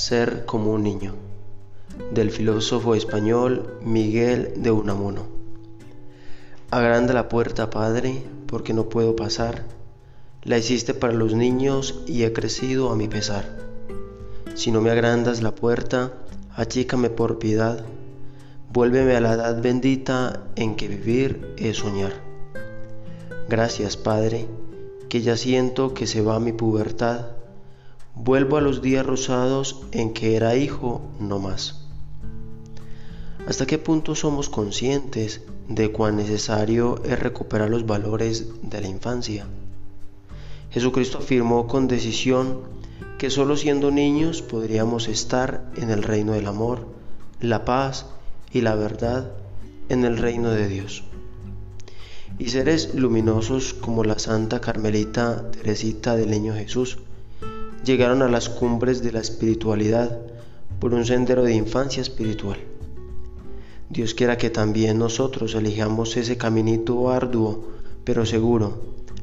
Ser como un niño, del filósofo español Miguel de Unamuno. Agranda la puerta, Padre, porque no puedo pasar. La hiciste para los niños y he crecido a mi pesar. Si no me agrandas la puerta, achícame por piedad. Vuélveme a la edad bendita en que vivir es soñar. Gracias, Padre, que ya siento que se va mi pubertad Vuelvo a los días rosados en que era hijo no más. ¿Hasta qué punto somos conscientes de cuán necesario es recuperar los valores de la infancia? Jesucristo afirmó con decisión que solo siendo niños podríamos estar en el reino del amor, la paz y la verdad en el reino de Dios. Y seres luminosos como la Santa Carmelita Teresita del Niño Jesús, llegaron a las cumbres de la espiritualidad por un sendero de infancia espiritual. Dios quiera que también nosotros elijamos ese caminito arduo, pero seguro,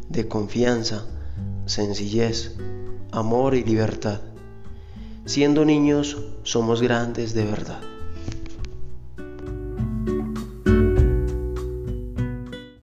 de confianza, sencillez, amor y libertad. Siendo niños, somos grandes de verdad.